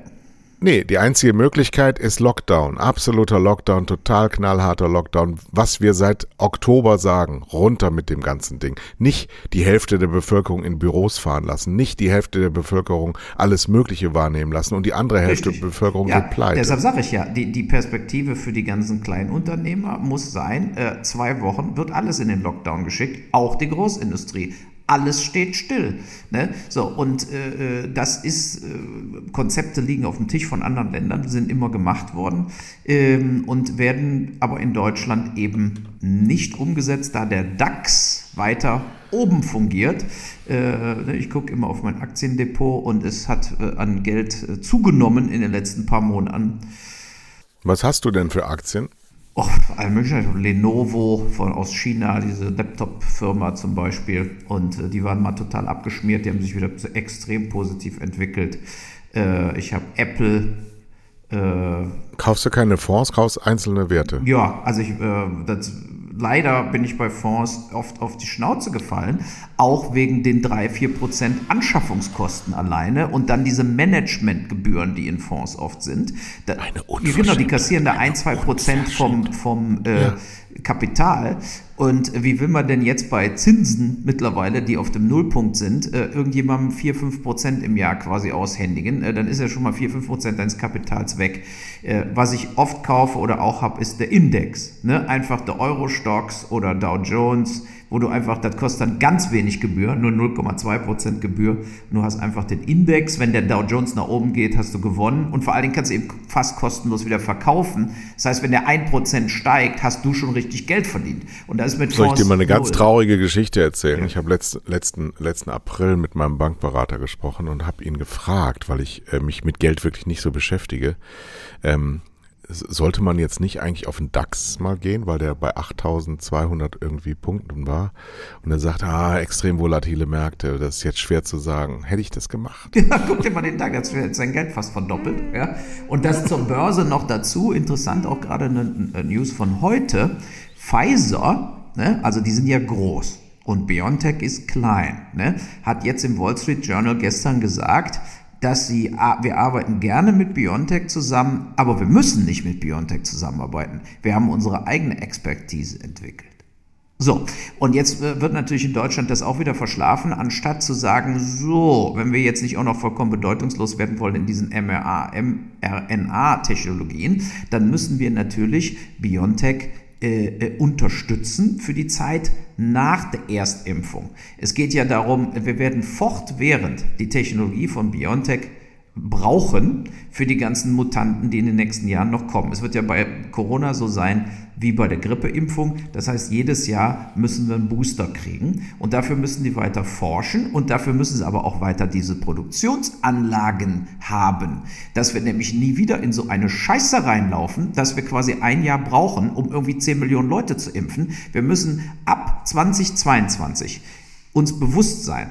Nee, die einzige Möglichkeit ist Lockdown. Absoluter Lockdown, total knallharter Lockdown. Was wir seit Oktober sagen, runter mit dem ganzen Ding. Nicht die Hälfte der Bevölkerung in Büros fahren lassen, nicht die Hälfte der Bevölkerung alles Mögliche wahrnehmen lassen und die andere Hälfte Richtig. der Bevölkerung
ja,
pleite.
Deshalb sage ich ja, die, die Perspektive für die ganzen kleinen Unternehmer muss sein, äh, zwei Wochen wird alles in den Lockdown geschickt, auch die Großindustrie alles steht still. Ne? So, und äh, äh, das ist, äh, Konzepte liegen auf dem Tisch von anderen Ländern, sind immer gemacht worden ähm, und werden aber in Deutschland eben nicht umgesetzt, da der DAX weiter oben fungiert. Äh, ne, ich gucke immer auf mein Aktiendepot und es hat äh, an Geld äh, zugenommen in den letzten paar Monaten.
Was hast du denn für Aktien?
Oh, all möglichen. Lenovo von, aus China, diese Laptop-Firma zum Beispiel. Und äh, die waren mal total abgeschmiert, die haben sich wieder extrem positiv entwickelt. Äh, ich habe Apple.
Äh, kaufst du keine Fonds, kaufst einzelne Werte?
Ja, also ich, äh, das, leider bin ich bei Fonds oft auf die Schnauze gefallen, auch wegen den 3-4% Anschaffungskosten alleine und dann diese Managementgebühren, die in Fonds oft sind. Da, Eine genau, die kassieren da 1-2% vom, vom äh, ja. Kapital. Und wie will man denn jetzt bei Zinsen mittlerweile, die auf dem Nullpunkt sind, äh, irgendjemandem 4, 5 Prozent im Jahr quasi aushändigen? Äh, dann ist ja schon mal 4, 5 Prozent deines Kapitals weg. Äh, was ich oft kaufe oder auch habe, ist der Index. Ne? Einfach der Euro-Stocks oder Dow Jones wo du einfach, das kostet dann ganz wenig Gebühr, nur 0,2% Gebühr. Du hast einfach den Index, wenn der Dow Jones nach oben geht, hast du gewonnen und vor allen Dingen kannst du eben fast kostenlos wieder verkaufen. Das heißt, wenn der 1% steigt, hast du schon richtig Geld verdient. Und das ist mit
Soll ich dir mal eine ganz traurige Geschichte erzählen? Ja. Ich habe letzten, letzten, letzten April mit meinem Bankberater gesprochen und habe ihn gefragt, weil ich äh, mich mit Geld wirklich nicht so beschäftige, ähm, sollte man jetzt nicht eigentlich auf den DAX mal gehen, weil der bei 8200 irgendwie Punkten war. Und er sagt, ah, extrem volatile Märkte, das ist jetzt schwer zu sagen. Hätte ich das gemacht? *laughs*
Ja, guck dir mal den DAX, jetzt sein Geld fast verdoppelt. Ja. Und das zur Börse noch dazu, interessant auch gerade eine News von heute. Pfizer, ne, also die sind ja groß und BioNTech ist klein, ne, hat jetzt im Wall Street Journal gestern gesagt, dass sie, wir arbeiten gerne mit BioNTech zusammen, aber wir müssen nicht mit BioNTech zusammenarbeiten. Wir haben unsere eigene Expertise entwickelt. So, und jetzt äh, wird natürlich in Deutschland das auch wieder verschlafen, anstatt zu sagen, so, wenn wir jetzt nicht auch noch vollkommen bedeutungslos werden wollen in diesen mRNA-Technologien, dann müssen wir natürlich BioNTech äh, äh, unterstützen für die Zeit nach der Erstimpfung. Es geht ja darum, wir werden fortwährend die Technologie von BioNTech brauchen für die ganzen Mutanten, die in den nächsten Jahren noch kommen. Es wird ja bei Corona so sein wie bei der Grippeimpfung. Das heißt, jedes Jahr müssen wir einen Booster kriegen und dafür müssen die weiter forschen und dafür müssen sie aber auch weiter diese Produktionsanlagen haben, dass wir nämlich nie wieder in so eine Scheiße reinlaufen, dass wir quasi ein Jahr brauchen, um irgendwie 10 Millionen Leute zu impfen. Wir müssen ab 2022 uns bewusst sein,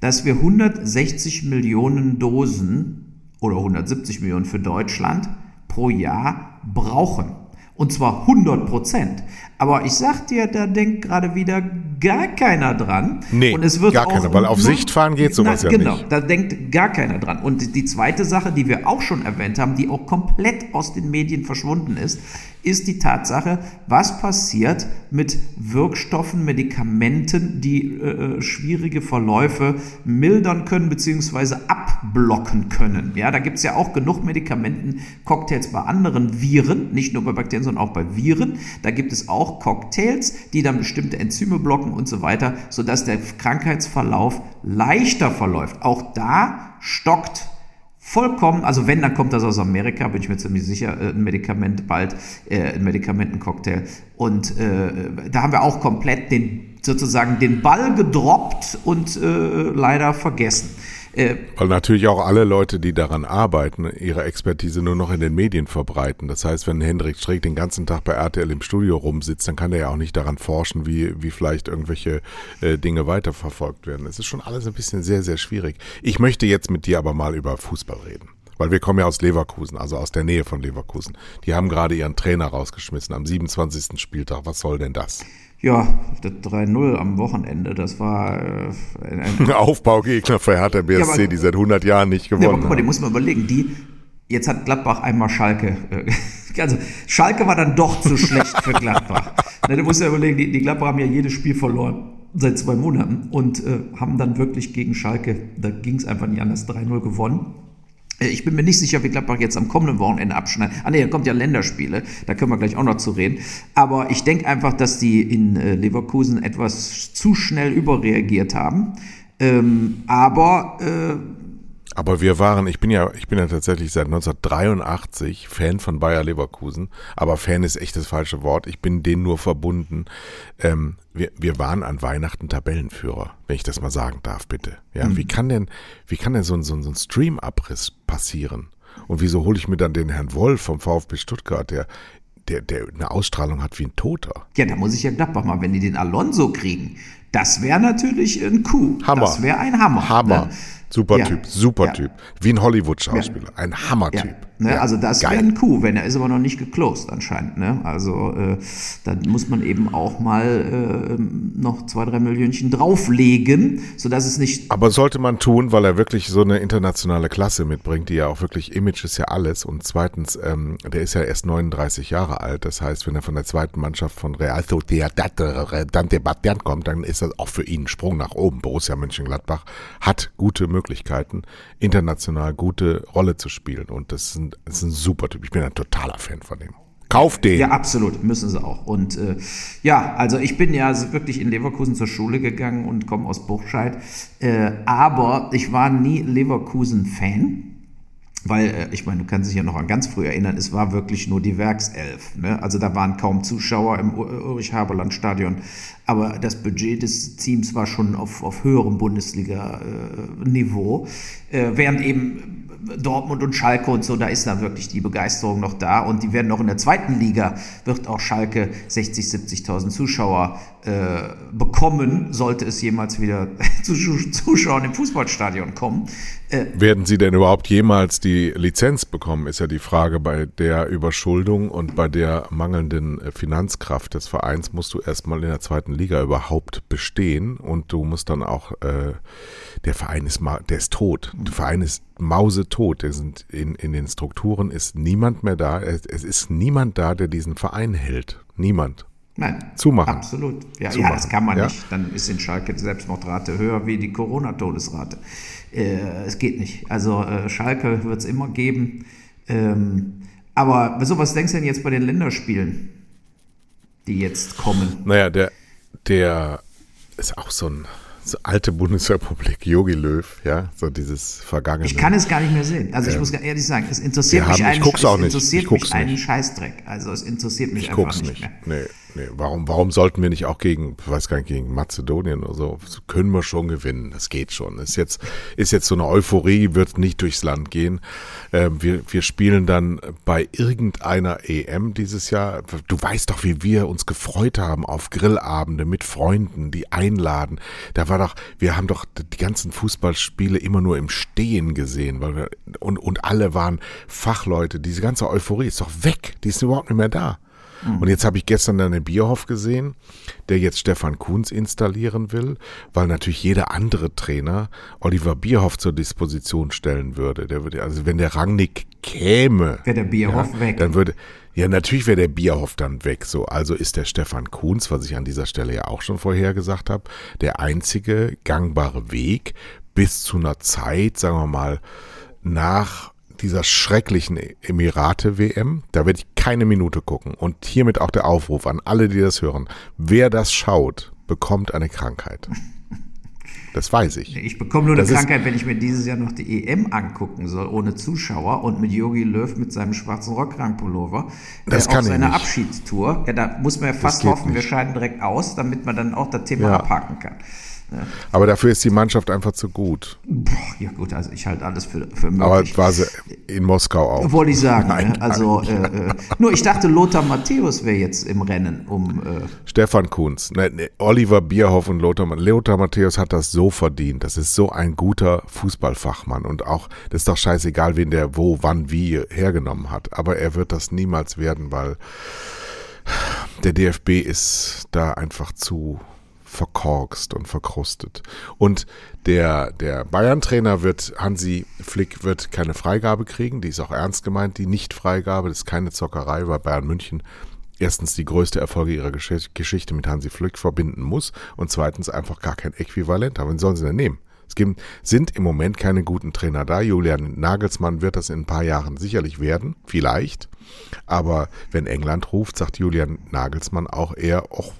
dass wir 160 Millionen Dosen oder 170 Millionen für Deutschland pro Jahr brauchen. Und zwar 100 Prozent. Aber ich sag dir, da denkt gerade wieder gar keiner dran.
Nee,
und es wird
gar keiner, weil auf Sicht fahren geht sowas
na,
ja
genau,
nicht.
Genau, da denkt gar keiner dran. Und die zweite Sache, die wir auch schon erwähnt haben, die auch komplett aus den Medien verschwunden ist, ist die Tatsache, was passiert mit Wirkstoffen, Medikamenten, die äh, schwierige Verläufe mildern können bzw. abblocken können. Ja, da gibt es ja auch genug Medikamenten, Cocktails bei anderen Viren, nicht nur bei Bakterien, sondern auch bei Viren. Da gibt es auch Cocktails, die dann bestimmte Enzyme blocken und so weiter, sodass der Krankheitsverlauf leichter verläuft. Auch da stockt vollkommen, also wenn, dann kommt das aus Amerika, bin ich mir ziemlich sicher, äh, ein Medikament bald, äh, ein Medikamentencocktail. Und äh, da haben wir auch komplett den, sozusagen den Ball gedroppt und äh, leider vergessen.
Äh, Weil natürlich auch alle Leute, die daran arbeiten, ihre Expertise nur noch in den Medien verbreiten. Das heißt, wenn Hendrik Streeck den ganzen Tag bei RTL im Studio rumsitzt, dann kann er ja auch nicht daran forschen, wie, wie vielleicht irgendwelche äh, Dinge weiterverfolgt werden. Es ist schon alles ein bisschen sehr, sehr schwierig. Ich möchte jetzt mit dir aber mal über Fußball reden. Weil wir kommen ja aus Leverkusen, also aus der Nähe von Leverkusen. Die haben gerade ihren Trainer rausgeschmissen am 27. Spieltag. Was soll denn das?
Ja, das 3-0 am Wochenende, das war äh,
ein, ein *laughs* Aufbaugegner für Hertha BSC, ja, aber, die seit 100 Jahren nicht gewonnen ja, aber guck
mal, die muss man überlegen, die Jetzt hat Gladbach einmal Schalke. Äh, *laughs* also Schalke war dann doch zu schlecht für Gladbach. *laughs* Ne, du musst ja überlegen, die, die Gladbach haben ja jedes Spiel verloren seit zwei Monaten und äh, haben dann wirklich gegen Schalke, da ging es einfach nicht anders, 3-0 gewonnen. Äh, ich bin mir nicht sicher, wie Gladbach jetzt am kommenden Wochenende abschneidet. Ah nee, da kommt ja Länderspiele, da können wir gleich auch noch zu reden. Aber ich denke einfach, dass die in äh, Leverkusen etwas zu schnell überreagiert haben. Ähm, aber äh,
aber wir waren, ich bin ja, ich bin ja tatsächlich seit 1983 Fan von Bayer Leverkusen, aber Fan ist echt das falsche Wort. Ich bin denen nur verbunden. Ähm, wir, wir waren an Weihnachten Tabellenführer, wenn ich das mal sagen darf, bitte. Ja, mhm. wie kann denn, wie kann denn so ein, so ein, so ein Stream-Abriss passieren? Und wieso hole ich mir dann den Herrn Wolf vom VfB Stuttgart, der der, der eine Ausstrahlung hat wie ein Toter.
Ja, da muss ich ja Gladbach mal, wenn die den Alonso kriegen, das wäre natürlich ein Coup.
Hammer.
Das wäre ein Hammer.
Hammer. Ne? Super ja. Typ, super ja. Typ. Wie ein Hollywood-Schauspieler. Ein Hammertyp.
Ne, also das wäre ein Coup, wenn er ist aber noch nicht geclosed anscheinend. Ne? Also äh, da muss man eben auch mal äh, noch zwei, drei Millionchen drauflegen, sodass es nicht...
Aber sollte man tun, weil er wirklich so eine internationale Klasse mitbringt, die ja auch wirklich, Image ist ja alles. Und zweitens, ähm, der ist ja erst 39 Jahre alt. Das heißt, wenn er von der zweiten Mannschaft von Real Dante Batian kommt, dann ist das auch für ihn ein Sprung nach oben. Borussia Mönchengladbach hat gute Möglichkeiten, international gute Rolle zu spielen. Und das sind ein, ist ein super Typ. Ich bin ein totaler Fan von dem. Kauf den.
Ja, absolut, müssen sie auch. Und äh, ja, also ich bin ja wirklich in Leverkusen zur Schule gegangen und komme aus Burscheid. Äh, aber ich war nie Leverkusen-Fan. Weil, äh, ich meine, du kannst dich ja noch an ganz früh erinnern, es war wirklich nur die Werkself. Ne? Also da waren kaum Zuschauer im Ulrich-Haberland-Stadion. Aber das Budget des Teams war schon auf, auf höherem Bundesliga-Niveau. Äh, während eben Dortmund und Schalke und so, da ist dann wirklich die Begeisterung noch da. Und die werden auch in der zweiten Liga, wird auch Schalke 60, 70.000 Zuschauer äh, bekommen, sollte es jemals wieder *laughs* zu Zuschauern im Fußballstadion kommen.
Äh, werden sie denn überhaupt jemals die Lizenz bekommen, ist ja die Frage. Bei der Überschuldung und bei der mangelnden äh, Finanzkraft des Vereins musst du erstmal in der zweiten Liga überhaupt bestehen und du musst dann auch, äh, der Verein ist, der ist tot. Der Verein ist mausetot. Der sind in, in den Strukturen ist niemand mehr da. Es, es ist niemand da, der diesen Verein hält. Niemand.
Nein.
Zumachen.
Absolut. Ja, Zumachen. ja das kann man ja? nicht. Dann ist in Schalke die Selbstmordrate höher wie die Corona-Todesrate. Äh, es geht nicht. Also äh, Schalke wird es immer geben. Ähm, aber so, was denkst du denn jetzt bei den Länderspielen, die jetzt kommen?
Naja, der, der ist auch so ein so alte Bundesrepublik, Yogi Löw, ja, so dieses vergangene.
Ich kann es gar nicht mehr sehen. Also ich ähm, muss ehrlich sagen, es interessiert
mich
haben,
einen, ich guck's auch nicht.
interessiert
ich
mich einen Scheißdreck. Also es interessiert mich
ich
einfach
guck's
nicht,
nicht
mehr.
Nee, nee. Warum, warum sollten wir nicht auch gegen, weiß gar nicht, gegen Mazedonien oder so, können wir schon gewinnen. Das geht schon. Ist jetzt, ist jetzt so eine Euphorie, wird nicht durchs Land gehen. Ähm, wir, wir spielen dann bei irgendeiner EM dieses Jahr. Du weißt doch, wie wir uns gefreut haben auf Grillabende mit Freunden, die einladen. Da war doch, wir haben doch die ganzen Fußballspiele immer nur im Stehen gesehen, weil wir, und, und alle waren Fachleute. Diese ganze Euphorie ist doch weg. Die ist überhaupt nicht mehr da. Mhm. Und jetzt habe ich gestern dann den Bierhoff gesehen, der jetzt Stefan Kuhns installieren will, weil natürlich jeder andere Trainer Oliver Bierhoff zur Disposition stellen würde. Der würde also wenn der Rangnick käme,
wäre der Bierhoff
ja,
weg.
Dann würde ja, natürlich wäre der Bierhoff dann weg. So, also ist der Stefan Kuhns, was ich an dieser Stelle ja auch schon vorher gesagt habe, der einzige gangbare Weg bis zu einer Zeit, sagen wir mal, nach dieser schrecklichen Emirate-WM. Da werde ich keine Minute gucken. Und hiermit auch der Aufruf an alle, die das hören. Wer das schaut, bekommt eine Krankheit. Das weiß ich.
Ich bekomme nur das eine Krankheit, wenn ich mir dieses Jahr noch die EM angucken soll, ohne Zuschauer und mit Yogi Löw mit seinem schwarzen Rockkrankpullover
das
äh,
kann
auf seiner
nicht.
Abschiedstour. Ja, da muss man ja fast hoffen, nicht. wir scheiden direkt aus, damit man dann auch das Thema ja. abhaken kann.
Ja. Aber dafür ist die Mannschaft einfach zu gut.
Ja gut, also ich halte alles für, für möglich.
Aber war sie in Moskau auch.
Wollte ich sagen. Nein, ne? Also äh, äh, nur ich dachte, Lothar Matthäus wäre jetzt im Rennen um. Äh
Stefan Kunz, ne, ne, Oliver Bierhoff und Lothar, Lothar Matthäus hat das so verdient. Das ist so ein guter Fußballfachmann und auch das ist doch scheißegal, wen der wo, wann, wie hergenommen hat. Aber er wird das niemals werden, weil der DFB ist da einfach zu verkorkst und verkrustet. Und der, der Bayern-Trainer wird, Hansi Flick wird keine Freigabe kriegen, die ist auch ernst gemeint, die Nicht-Freigabe, das ist keine Zockerei, weil Bayern München erstens die größte Erfolge ihrer Geschichte mit Hansi Flick verbinden muss und zweitens einfach gar kein Äquivalent haben. Wen sollen sie denn nehmen? Es gibt, sind im Moment keine guten Trainer da. Julian Nagelsmann wird das in ein paar Jahren sicherlich werden, vielleicht. Aber wenn England ruft, sagt Julian Nagelsmann auch eher, och,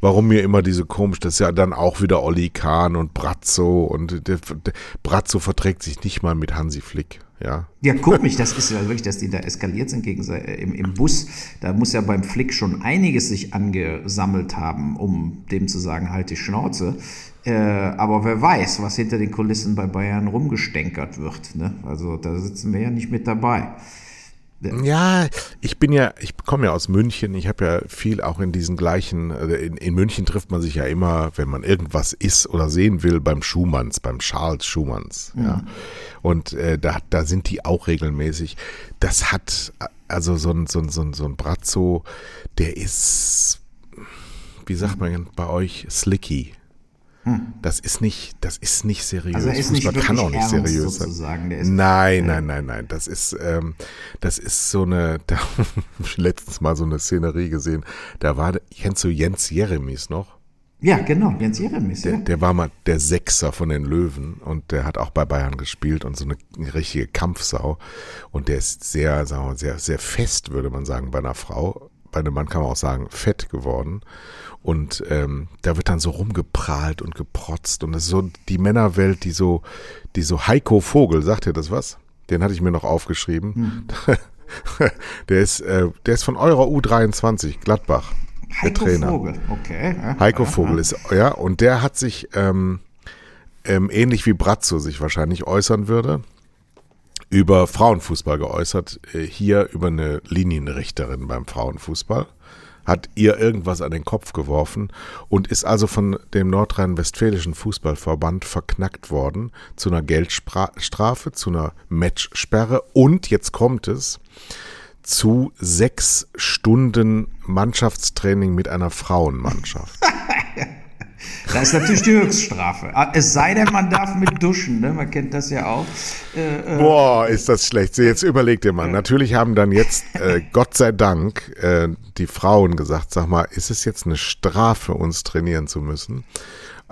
warum mir immer diese komisch, das ist ja dann auch wieder Olli Kahn und Brazzo und der, der Brazzo verträgt sich nicht mal mit Hansi Flick. Ja.
ja, guck mich, das ist ja wirklich, dass die da eskaliert sind gegen, äh, im, im Bus. Da muss ja beim Flick schon einiges sich angesammelt haben, um dem zu sagen, halt die Schnauze. Äh, aber wer weiß, was hinter den Kulissen bei Bayern rumgestänkert wird. Ne? Also da sitzen wir ja nicht mit dabei.
Ja, ich bin ja, ich komme ja aus München. Ich habe ja viel auch in diesen gleichen, äh, in, in, München trifft man sich ja immer, wenn man irgendwas isst oder sehen will, beim Schumanns, beim Charles Schumanns. Ja. ja. Und äh, da, da sind die auch regelmäßig. Das hat, also so ein, so ein, so ein, so ein Brazzo, der ist, wie sagt man bei euch, slicky. Hm. Das ist nicht, das ist nicht seriös.
Also ist
Fußball
nicht
kann auch nicht seriös
sein.
Nein, nein, nein, nein. Das ist, ähm, das ist so eine, *laughs* da letztens mal so eine Szenerie gesehen. Da war, kennst du Jens Jeremies noch?
Ja, genau, Jens Jeremies.
Der, der war mal der Sechser von den Löwen und der hat auch bei Bayern gespielt und so eine, eine richtige Kampfsau. Und der ist sehr, sagen wir, sehr, sehr fest, würde man sagen, bei einer Frau. Bei einem Mann kann man auch sagen, fett geworden. Und ähm, da wird dann so rumgeprahlt und geprotzt. Und das ist so die Männerwelt, die so, die so Heiko Vogel, sagt ihr das was? Den hatte ich mir noch aufgeschrieben. Hm. *laughs* der ist, äh, der ist von eurer U23, Gladbach.
Heiko
der Trainer.
Vogel, okay.
Heiko Vogel ist, ja, und der hat sich ähm, ähm, ähnlich wie Brazzo sich wahrscheinlich äußern würde, über Frauenfußball geäußert, äh, hier über eine Linienrichterin beim Frauenfußball. Hat ihr irgendwas an den Kopf geworfen und ist also von dem nordrhein-westfälischen Fußballverband verknackt worden zu einer Geldstrafe, zu einer Matchsperre. Und jetzt kommt es zu sechs Stunden Mannschaftstraining mit einer Frauenmannschaft. *laughs*
Das ist natürlich die Höchststrafe. Ah, es sei denn, man darf mit duschen, ne? man kennt das ja auch.
Äh, äh, Boah, ist das schlecht. Jetzt überleg dir mal. Natürlich haben dann jetzt, äh, *laughs* Gott sei Dank, äh, die Frauen gesagt, sag mal, ist es jetzt eine Strafe, uns trainieren zu müssen?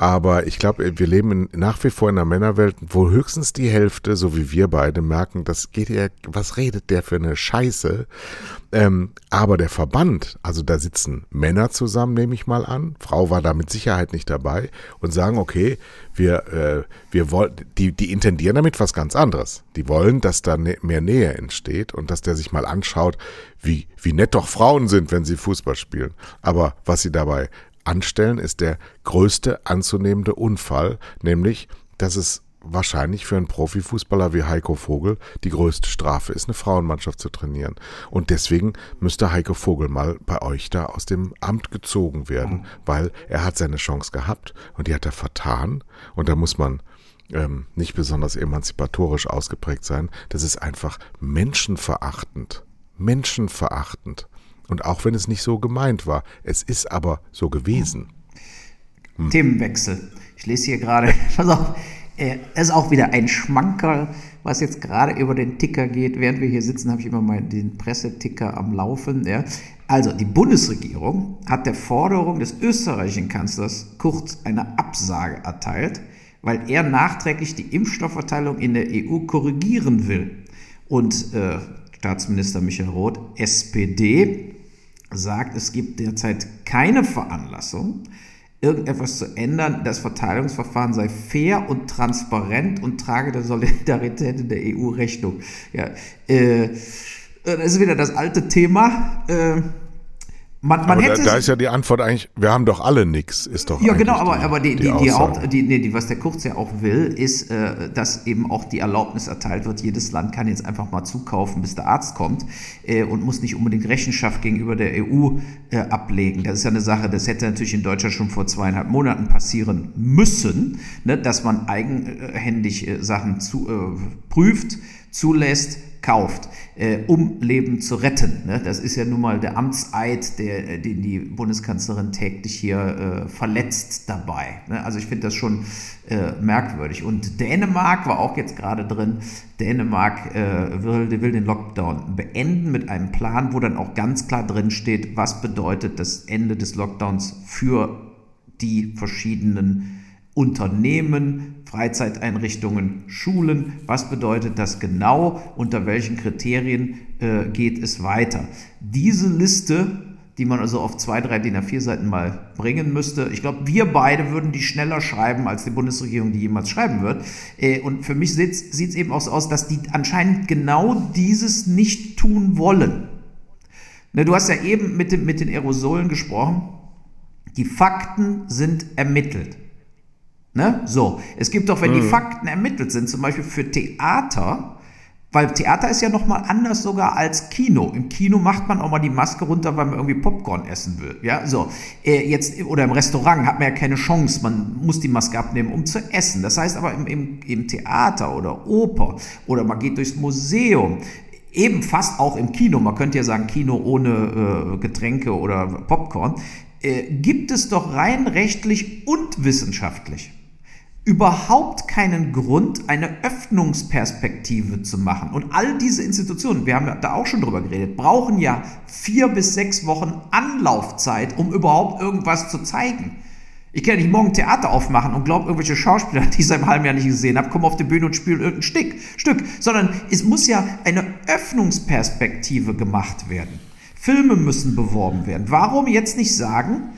Aber ich glaube, wir leben in, nach wie vor in einer Männerwelt, wo höchstens die Hälfte, so wie wir beide, merken, das geht ja, was redet der für eine Scheiße? Ähm, aber der Verband, also da sitzen Männer zusammen, nehme ich mal an. Frau war da mit Sicherheit nicht dabei und sagen, okay, wir, äh, wir wollen, die, die intendieren damit was ganz anderes. Die wollen, dass da mehr Nähe entsteht und dass der sich mal anschaut, wie, wie nett doch Frauen sind, wenn sie Fußball spielen. Aber was sie dabei anstellen, ist der größte anzunehmende Unfall, nämlich, dass es wahrscheinlich für einen Profifußballer wie Heiko Vogel die größte Strafe ist, eine Frauenmannschaft zu trainieren. Und deswegen müsste Heiko Vogel mal bei euch da aus dem Amt gezogen werden, mhm. weil er hat seine Chance gehabt und die hat er vertan. Und da muss man ähm, nicht besonders emanzipatorisch ausgeprägt sein. Das ist einfach menschenverachtend. Menschenverachtend. Und auch wenn es nicht so gemeint war, es ist aber so gewesen.
Hm. Themenwechsel. Ich lese hier gerade, *laughs* pass auf, es ist auch wieder ein Schmankerl, was jetzt gerade über den Ticker geht. Während wir hier sitzen, habe ich immer mal den Presseticker am Laufen. Ja. Also, die Bundesregierung hat der Forderung des österreichischen Kanzlers Kurz eine Absage erteilt, weil er nachträglich die Impfstoffverteilung in der EU korrigieren will. Und äh, Staatsminister Michael Roth, SPD, sagt, es gibt derzeit keine Veranlassung, irgendetwas zu ändern. Das Verteilungsverfahren sei fair und transparent und trage der Solidarität in der EU Rechnung. Ja, äh, das ist wieder das alte Thema. Äh,
man, man hätte da, da, ist ja die Antwort eigentlich, wir haben doch alle nichts, ist doch.
Ja, genau, aber, die, aber die, die, die, Haupt, die, nee, die, was der Kurz ja auch will, ist, äh, dass eben auch die Erlaubnis erteilt wird, jedes Land kann jetzt einfach mal zukaufen, bis der Arzt kommt äh, und muss nicht unbedingt Rechenschaft gegenüber der EU äh, ablegen. Das ist ja eine Sache, das hätte natürlich in Deutschland schon vor zweieinhalb Monaten passieren müssen, ne, dass man eigenhändig äh, Sachen zu, äh, prüft, zulässt, kauft, äh, um Leben zu retten. Ne? Das ist ja nun mal der Amtseid, der, äh, den die Bundeskanzlerin täglich hier äh, verletzt dabei. Ne? Also ich finde das schon äh, merkwürdig. Und Dänemark war auch jetzt gerade drin. Dänemark äh, will, will den Lockdown beenden mit einem Plan, wo dann auch ganz klar drin steht, was bedeutet das Ende des Lockdowns für die verschiedenen Unternehmen, Freizeiteinrichtungen, Schulen. Was bedeutet das genau? Unter welchen Kriterien äh, geht es weiter? Diese Liste, die man also auf zwei, drei DIN A4 Seiten mal bringen müsste, ich glaube, wir beide würden die schneller schreiben, als die Bundesregierung die jemals schreiben wird. Äh, und für mich sieht es eben auch so aus, dass die anscheinend genau dieses nicht tun wollen. Ne, du hast ja eben mit, dem, mit den Aerosolen gesprochen. Die Fakten sind ermittelt. Ne? So, es gibt doch, wenn mhm. die Fakten ermittelt sind, zum Beispiel für Theater, weil Theater ist ja nochmal anders sogar als Kino. Im Kino macht man auch mal die Maske runter, weil man irgendwie Popcorn essen will. Ja, so. Äh, jetzt, oder im Restaurant hat man ja keine Chance. Man muss die Maske abnehmen, um zu essen. Das heißt aber im, im, im Theater oder Oper oder man geht durchs Museum. Eben fast auch im Kino. Man könnte ja sagen, Kino ohne äh, Getränke oder Popcorn. Äh, gibt es doch rein rechtlich und wissenschaftlich überhaupt keinen Grund, eine Öffnungsperspektive zu machen. Und all diese Institutionen, wir haben ja da auch schon drüber geredet, brauchen ja vier bis sechs Wochen Anlaufzeit, um überhaupt irgendwas zu zeigen. Ich kann ja nicht morgen Theater aufmachen und glaube, irgendwelche Schauspieler, die ich seit einem halben Jahr nicht gesehen habe, kommen auf die Bühne und spielen irgendein Stück, Stück, sondern es muss ja eine Öffnungsperspektive gemacht werden. Filme müssen beworben werden. Warum jetzt nicht sagen,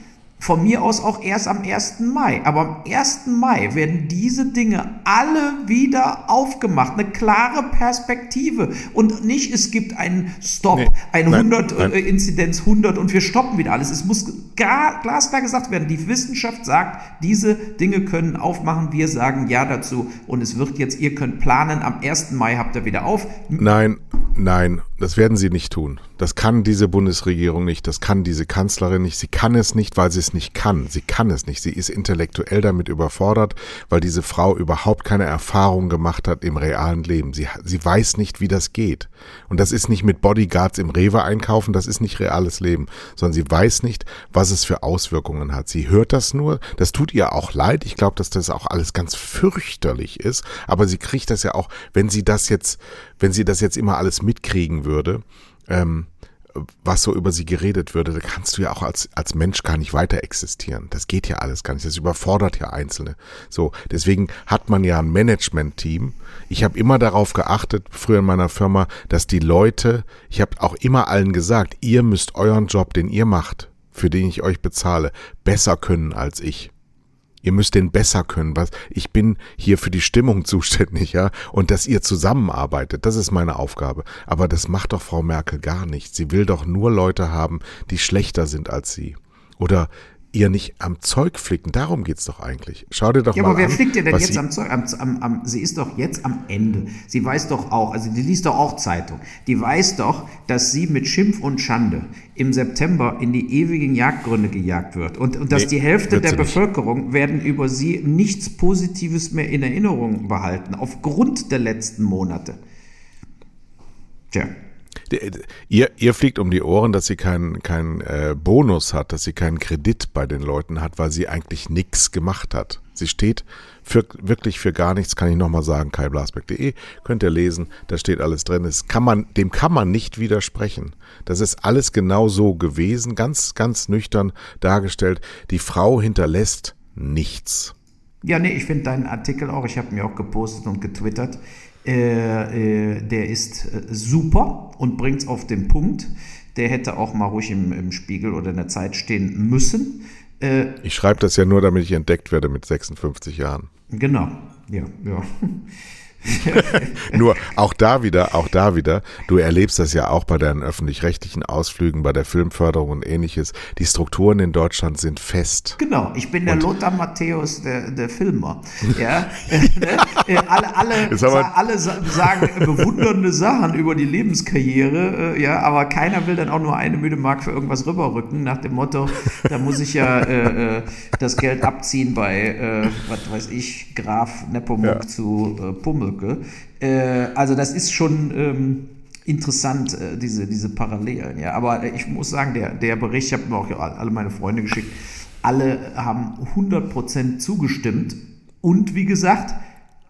von mir aus auch erst am 1. Mai. Aber am 1. Mai werden diese Dinge alle wieder aufgemacht. Eine klare Perspektive. Und nicht, es gibt einen Stop, nee, ein 100 nein, nein. Äh, Inzidenz 100 und wir stoppen wieder alles. Es muss gar, glasklar gesagt werden. Die Wissenschaft sagt, diese Dinge können aufmachen. Wir sagen Ja dazu. Und es wird jetzt, ihr könnt planen, am 1. Mai habt ihr wieder auf.
Nein, nein, das werden sie nicht tun. Das kann diese Bundesregierung nicht, das kann diese Kanzlerin nicht. Sie kann es nicht, weil sie es nicht kann. Sie kann es nicht. Sie ist intellektuell damit überfordert, weil diese Frau überhaupt keine Erfahrung gemacht hat im realen Leben. Sie, sie weiß nicht, wie das geht. Und das ist nicht mit Bodyguards im Rewe einkaufen, das ist nicht reales Leben, sondern sie weiß nicht, was es für Auswirkungen hat. Sie hört das nur, das tut ihr auch leid. Ich glaube, dass das auch alles ganz fürchterlich ist, aber sie kriegt das ja auch, wenn sie das jetzt, wenn sie das jetzt immer alles mitkriegen würde, ähm, was so über sie geredet würde, da kannst du ja auch als, als Mensch gar nicht weiter existieren. Das geht ja alles gar nicht. Das überfordert ja Einzelne. So, deswegen hat man ja ein Management-Team. Ich habe immer darauf geachtet, früher in meiner Firma, dass die Leute, ich habe auch immer allen gesagt, ihr müsst euren Job, den ihr macht, für den ich euch bezahle, besser können als ich. Ihr müsst den besser können. Was? Ich bin hier für die Stimmung *laughs* zuständig, ja. Und dass ihr zusammenarbeitet, das ist meine Aufgabe. Aber das macht doch Frau Merkel gar nicht. Sie will doch nur Leute haben, die schlechter sind als sie. Oder ihr nicht am Zeug flicken. Darum geht's doch eigentlich. Schau dir doch ja, mal an. Ja, aber wer
flickt ihr denn jetzt am Zeug? Am, am, am, sie ist doch jetzt am Ende. Sie weiß doch auch, also die liest doch auch Zeitung. Die weiß doch, dass sie mit Schimpf und Schande im September in die ewigen Jagdgründe gejagt wird. Und, und dass nee, die Hälfte der Bevölkerung nicht. werden über sie nichts Positives mehr in Erinnerung behalten, aufgrund der letzten Monate.
Tja. Ihr, ihr fliegt um die Ohren, dass sie keinen kein, äh, Bonus hat, dass sie keinen Kredit bei den Leuten hat, weil sie eigentlich nichts gemacht hat. Sie steht für, wirklich für gar nichts, kann ich nochmal sagen, kaiblasbeck.de, könnt ihr lesen, da steht alles drin. Das kann man, dem kann man nicht widersprechen. Das ist alles genau so gewesen, ganz, ganz nüchtern dargestellt. Die Frau hinterlässt nichts.
Ja, nee, ich finde deinen Artikel auch, ich habe mir auch gepostet und getwittert. Äh, äh, der ist äh, super und bringt es auf den Punkt. Der hätte auch mal ruhig im, im Spiegel oder in der Zeit stehen müssen.
Ich schreibe das ja nur, damit ich entdeckt werde mit 56 Jahren.
Genau, ja, ja. *laughs*
Nur auch da wieder, auch da wieder, du erlebst das ja auch bei deinen öffentlich-rechtlichen Ausflügen, bei der Filmförderung und ähnliches. Die Strukturen in Deutschland sind fest.
Genau, ich bin der und Lothar Matthäus der, der Filmer. *laughs* Ja, ne? Äh, alle, alle, sa alle sagen bewundernde Sachen über die Lebenskarriere, äh, ja, aber keiner will dann auch nur eine müde Mark für irgendwas rüberrücken, nach dem Motto, da muss ich ja äh, äh das Geld abziehen bei, äh, was weiß ich, Graf Nepomuk ja. zu äh, Pummel Brücke. Äh, also das ist schon ähm, interessant, äh, diese, diese Parallelen. Ja. Aber ich muss sagen, der, der Bericht, ich habe mir auch alle meine Freunde geschickt, alle haben 100% zugestimmt. Und wie gesagt,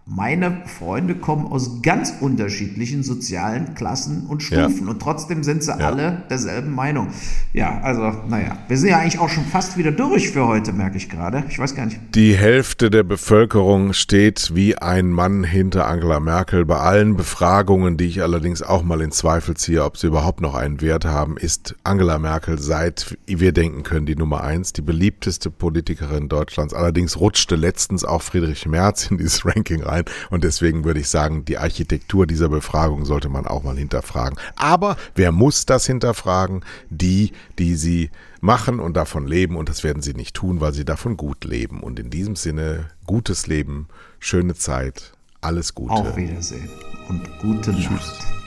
meine Freunde kommen aus ganz unterschiedlichen sozialen Klassen und Stufen ja. und trotzdem sind sie ja. alle derselben Meinung. Ja, also, naja, wir sind ja eigentlich auch schon fast wieder durch für heute, merke ich gerade. Ich weiß gar nicht.
Die Hälfte der Bevölkerung steht wie ein Mann hinter Angela Merkel. Bei allen Befragungen, die ich allerdings auch mal in Zweifel ziehe, ob sie überhaupt noch einen Wert haben, ist Angela Merkel seit wir denken können die Nummer eins, die beliebteste Politikerin Deutschlands. Allerdings rutschte letztens auch Friedrich Merz in dieses Ranking rein rein. Und deswegen würde ich sagen, die Architektur dieser Befragung sollte man auch mal hinterfragen. Aber wer muss das hinterfragen? Die, die sie machen und davon leben. Und das werden sie nicht tun, weil sie davon gut leben. Und in diesem Sinne, gutes Leben, schöne Zeit, alles Gute.
Auf Wiedersehen und gute Tschüss. Nacht.